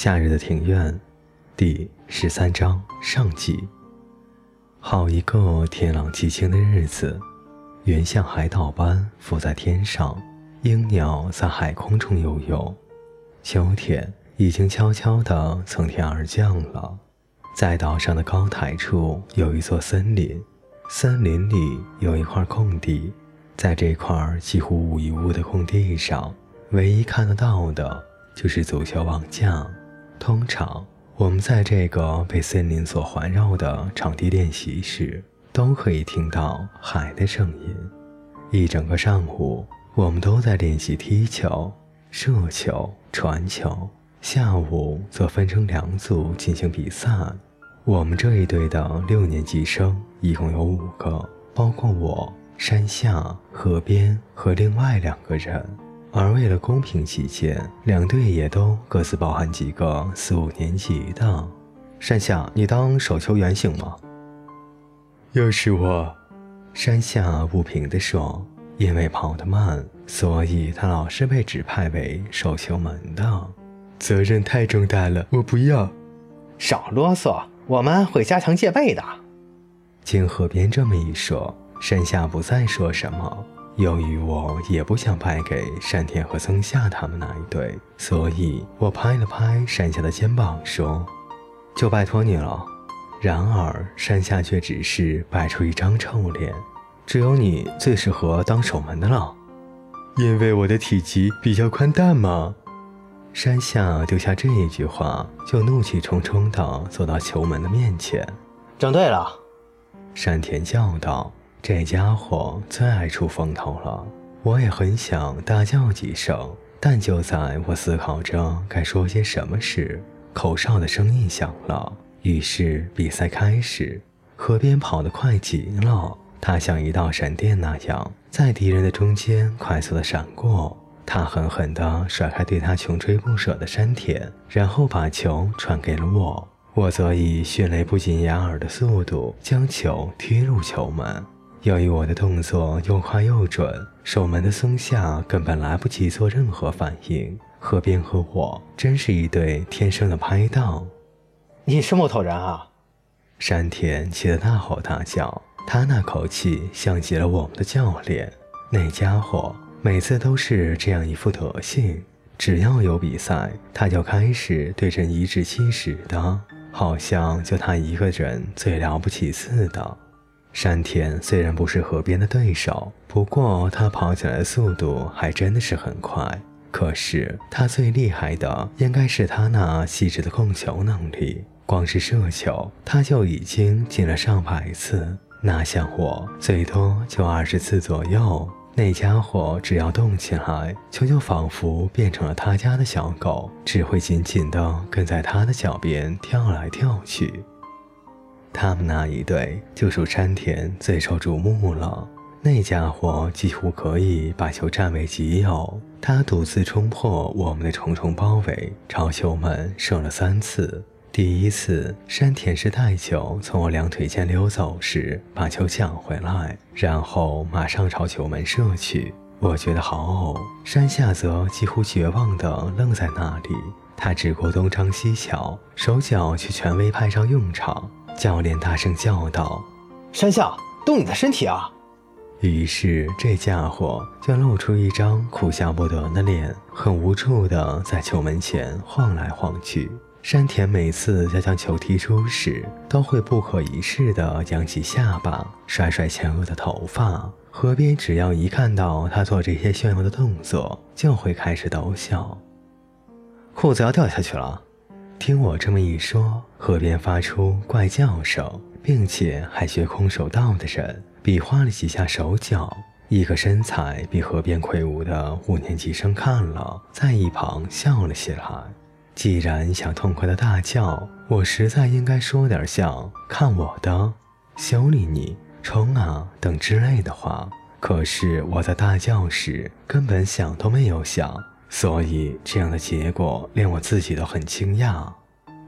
夏日的庭院，第十三章上集。好一个天朗气清的日子，云像海岛般浮在天上，鹰鸟在海空中悠悠。秋天已经悄悄地从天而降了。在岛上的高台处有一座森林，森林里有一块空地，在这块几乎无一物的空地上，唯一看得到的就是足球网架。通常，我们在这个被森林所环绕的场地练习时，都可以听到海的声音。一整个上午，我们都在练习踢球、射球、传球。下午则分成两组进行比赛。我们这一队的六年级生一共有五个，包括我、山下、河边和另外两个人。而为了公平起见，两队也都各自包含几个四五年级的。山下，你当守球员行吗？又是我，山下不平地说。因为跑得慢，所以他老是被指派为守球门的。责任太重大了，我不要。少啰嗦，我们会加强戒备的。经河边这么一说，山下不再说什么。由于我也不想败给山田和曾夏他们那一对，所以我拍了拍山下的肩膀，说：“就拜托你了。”然而山下却只是摆出一张臭脸：“只有你最适合当守门的了，因为我的体积比较宽大嘛。”山下丢下这一句话，就怒气冲冲地走到球门的面前。“整对了！”山田叫道。这家伙最爱出风头了，我也很想大叫几声，但就在我思考着该说些什么时，口哨的声音响了，于是比赛开始。河边跑得快极了，他像一道闪电那样在敌人的中间快速的闪过。他狠狠地甩开对他穷追不舍的山田，然后把球传给了我，我则以迅雷不及掩耳的速度将球踢入球门。由于我的动作又快又准，守门的松下根本来不及做任何反应。河边和我真是一对天生的拍档。你是木头人啊！山田气得大吼大叫，他那口气像极了我们的教练。那家伙每次都是这样一副德行，只要有比赛，他就开始对人颐指气使的，好像就他一个人最了不起似的。山田虽然不是河边的对手，不过他跑起来的速度还真的是很快。可是他最厉害的应该是他那细致的控球能力，光是射球他就已经进了上百次，哪像我最多就二十次左右。那家伙只要动起来，球就仿佛变成了他家的小狗，只会紧紧地跟在他的脚边跳来跳去。他们那一对就属山田最受瞩目了。那家伙几乎可以把球占为己有，他独自冲破我们的重重包围，朝球门射了三次。第一次，山田是带球从我两腿间溜走时把球抢回来，然后马上朝球门射去。我觉得好呕。山下则几乎绝望地愣在那里，他只顾东张西瞧，手脚却全未派上用场。教练大声叫道：“山下，动你的身体啊！”于是这家伙就露出一张哭笑不得的脸，很无助地在球门前晃来晃去。山田每次要将球踢出时，都会不可一世地扬起下巴，甩甩前额的头发。河边只要一看到他做这些炫耀的动作，就会开始逗笑。裤子要掉下去了。听我这么一说，河边发出怪叫声，并且还学空手道的人比划了几下手脚。一个身材比河边魁梧的五年级生看了，在一旁笑了起来。既然想痛快的大叫，我实在应该说点像“看我的，修理你，冲啊”等之类的话。可是我在大叫时根本想都没有想。所以，这样的结果连我自己都很惊讶。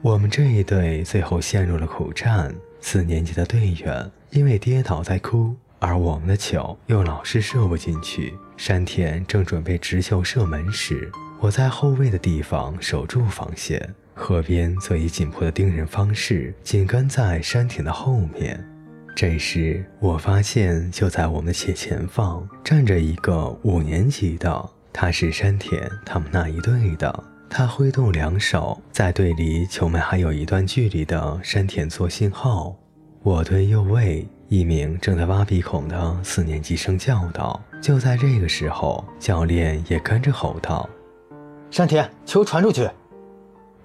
我们这一队最后陷入了苦战。四年级的队员因为跌倒在哭，而我们的球又老是射不进去。山田正准备直球射门时，我在后卫的地方守住防线，河边则以紧迫的盯人方式紧跟在山田的后面。这时，我发现就在我们的斜前方站着一个五年级的，他是山田他们那一队的。他挥动两手，在队离球门还有一段距离的山田做信号。我对右卫一名正在挖鼻孔的四年级生叫道。就在这个时候，教练也跟着吼道：“山田，球传出去！”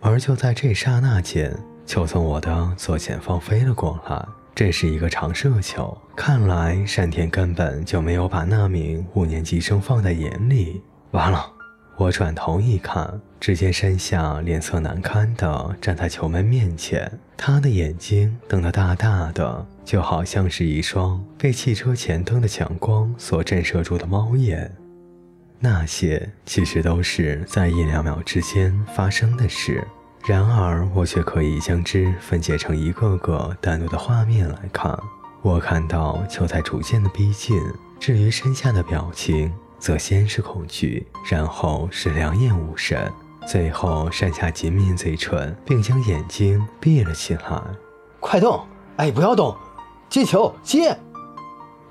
而就在这刹那间，球从我的左前方飞了过来。这是一个长射球，看来山田根本就没有把那名五年级生放在眼里。完了！我转头一看，只见山下脸色难堪地站在球门面前，他的眼睛瞪得大大的，就好像是一双被汽车前灯的强光所震慑住的猫眼。那些其实都是在一两秒之间发生的事，然而我却可以将之分解成一个个单独的画面来看。我看到球在逐渐的逼近，至于山下的表情。则先是恐惧，然后是两眼无神，最后山下紧抿嘴唇，并将眼睛闭了起来。快动！哎，不要动！接球，接！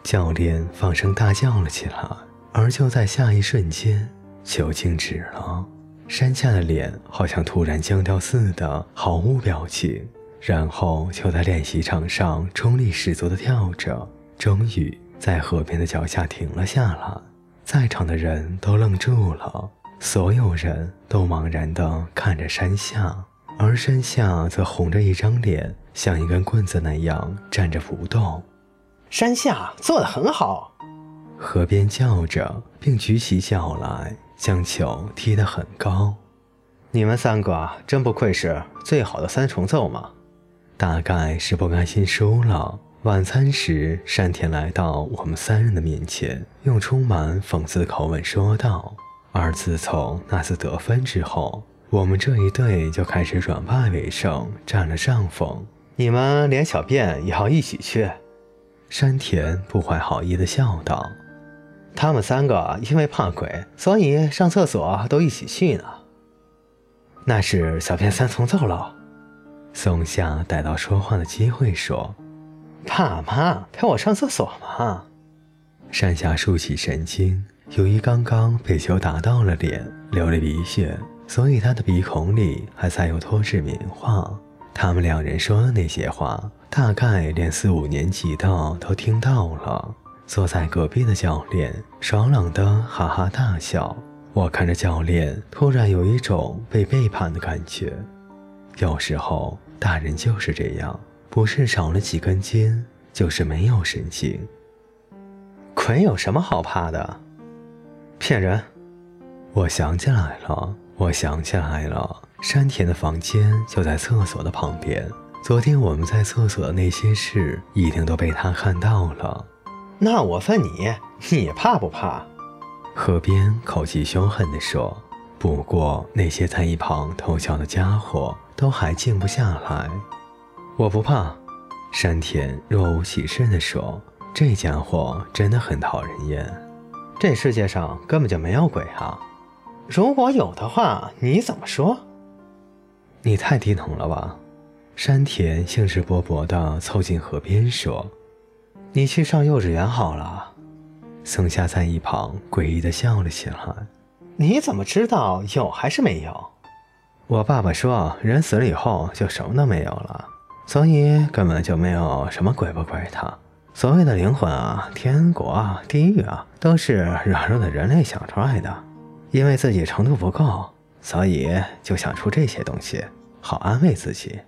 教练放声大叫了起来。而就在下一瞬间，球静止了，山下的脸好像突然僵掉似的，毫无表情。然后就在练习场上冲力十足的跳着，终于在河边的脚下停了下来。在场的人都愣住了，所有人都茫然地看着山下，而山下则红着一张脸，像一根棍子那样站着不动。山下做得很好，河边叫着，并举起脚来，将球踢得很高。你们三个真不愧是最好的三重奏嘛！大概是不甘心输了。晚餐时，山田来到我们三人的面前，用充满讽刺的口吻说道：“而自从那次得分之后，我们这一队就开始转败为胜，占了上风。你们连小便也要一起去？”山田不怀好意地笑道：“他们三个因为怕鬼，所以上厕所都一起去呢。那是小便三重奏了。”松下逮到说话的机会说。爸妈陪我上厕所嘛。山下竖起神经，由于刚刚被球打到了脸，流了鼻血，所以他的鼻孔里还塞有脱脂棉花。他们两人说的那些话，大概连四五年级的都听到了。坐在隔壁的教练爽朗的哈哈大笑。我看着教练，突然有一种被背叛的感觉。有时候，大人就是这样。不是少了几根筋，就是没有神经。鬼有什么好怕的？骗人！我想起来了，我想起来了，山田的房间就在厕所的旁边。昨天我们在厕所的那些事，一定都被他看到了。那我问你，你怕不怕？河边口气凶狠地说。不过那些在一旁偷笑的家伙，都还静不下来。我不怕，山田若无其事地说：“这家伙真的很讨人厌。这世界上根本就没有鬼啊！如果有的话，你怎么说？你太低能了吧？”山田兴致勃勃地凑近河边说：“你去上幼稚园好了。”松下在一旁诡异地笑了起来：“你怎么知道有还是没有？”我爸爸说：“人死了以后就什么都没有了。”所以根本就没有什么鬼不鬼的，所谓的灵魂啊、天国啊、地狱啊，都是软弱的人类想出来的。因为自己程度不够，所以就想出这些东西，好安慰自己。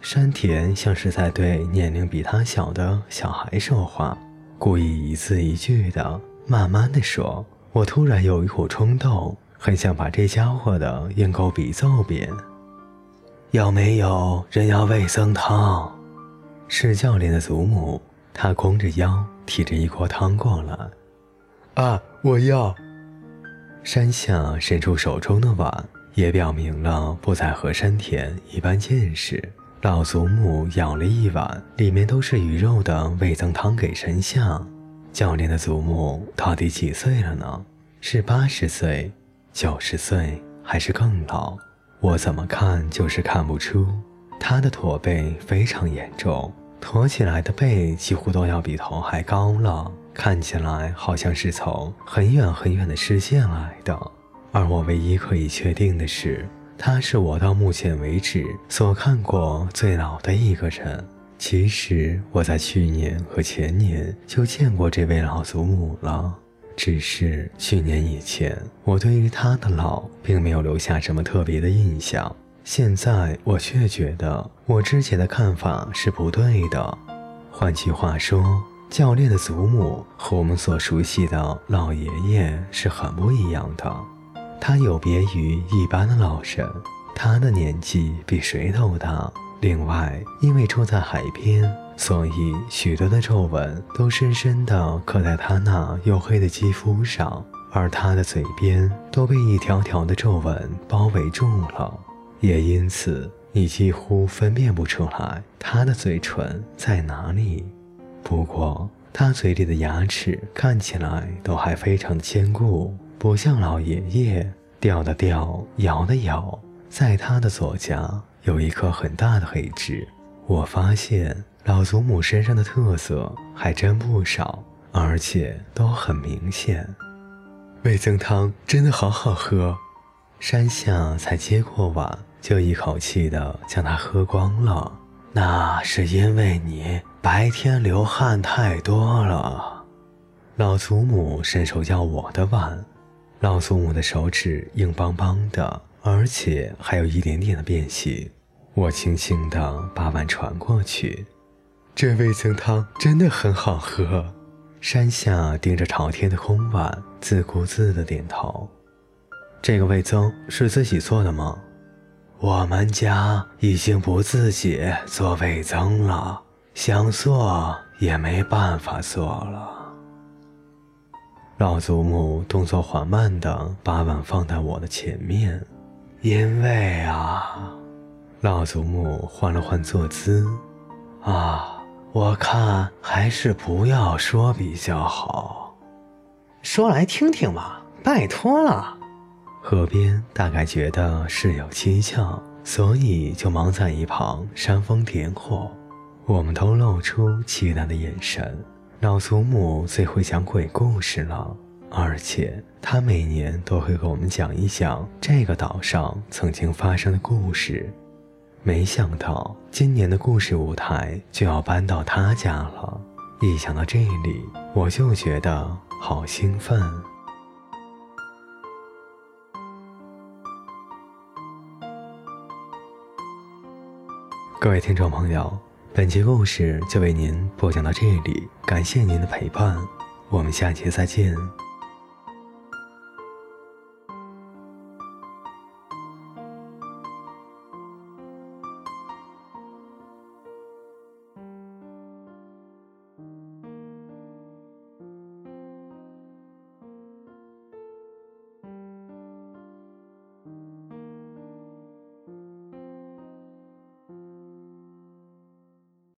山田像是在对年龄比他小的小孩说话，故意一字一句的慢慢的说。我突然有一股冲动，很想把这家伙的鹰钩鼻揍扁。有没有人要味增汤？是教练的祖母，她弓着腰提着一锅汤过来。啊，我要。山下伸出手中的碗，也表明了不再和山田一般见识。老祖母舀了一碗，里面都是鱼肉的味增汤给山下。教练的祖母到底几岁了呢？是八十岁、九十岁，还是更老？我怎么看就是看不出。他的驼背非常严重，驼起来的背几乎都要比头还高了，看起来好像是从很远很远的世界来的。而我唯一可以确定的是，他是我到目前为止所看过最老的一个人。其实我在去年和前年就见过这位老祖母了。只是去年以前，我对于他的老并没有留下什么特别的印象。现在我却觉得我之前的看法是不对的。换句话说，教练的祖母和我们所熟悉的老爷爷是很不一样的。他有别于一般的老人，他的年纪比谁都大。另外，因为住在海边。所以，许多的皱纹都深深地刻在他那黝黑的肌肤上，而他的嘴边都被一条条的皱纹包围住了，也因此你几乎分辨不出来他的嘴唇在哪里。不过，他嘴里的牙齿看起来都还非常的坚固，不像老爷爷掉的掉，摇的摇。在他的左颊有一颗很大的黑痣，我发现。老祖母身上的特色还真不少，而且都很明显。味增汤真的好好喝，山下才接过碗，就一口气的将它喝光了。那是因为你白天流汗太多了。老祖母伸手要我的碗，老祖母的手指硬邦邦的，而且还有一点点的变形。我轻轻的把碗传过去。这味噌汤真的很好喝。山下盯着朝天的空碗，自顾自的点头。这个味噌是自己做的吗？我们家已经不自己做味噌了，想做也没办法做了。老祖母动作缓慢的把碗放在我的前面，因为啊，老祖母换了换坐姿，啊。我看还是不要说比较好，说来听听嘛，拜托了。河边大概觉得事有蹊跷，所以就忙在一旁煽风点火。我们都露出期待的眼神。老祖母最会讲鬼故事了，而且她每年都会给我们讲一讲这个岛上曾经发生的故事。没想到今年的故事舞台就要搬到他家了，一想到这里，我就觉得好兴奋。各位听众朋友，本期故事就为您播讲到这里，感谢您的陪伴，我们下期再见。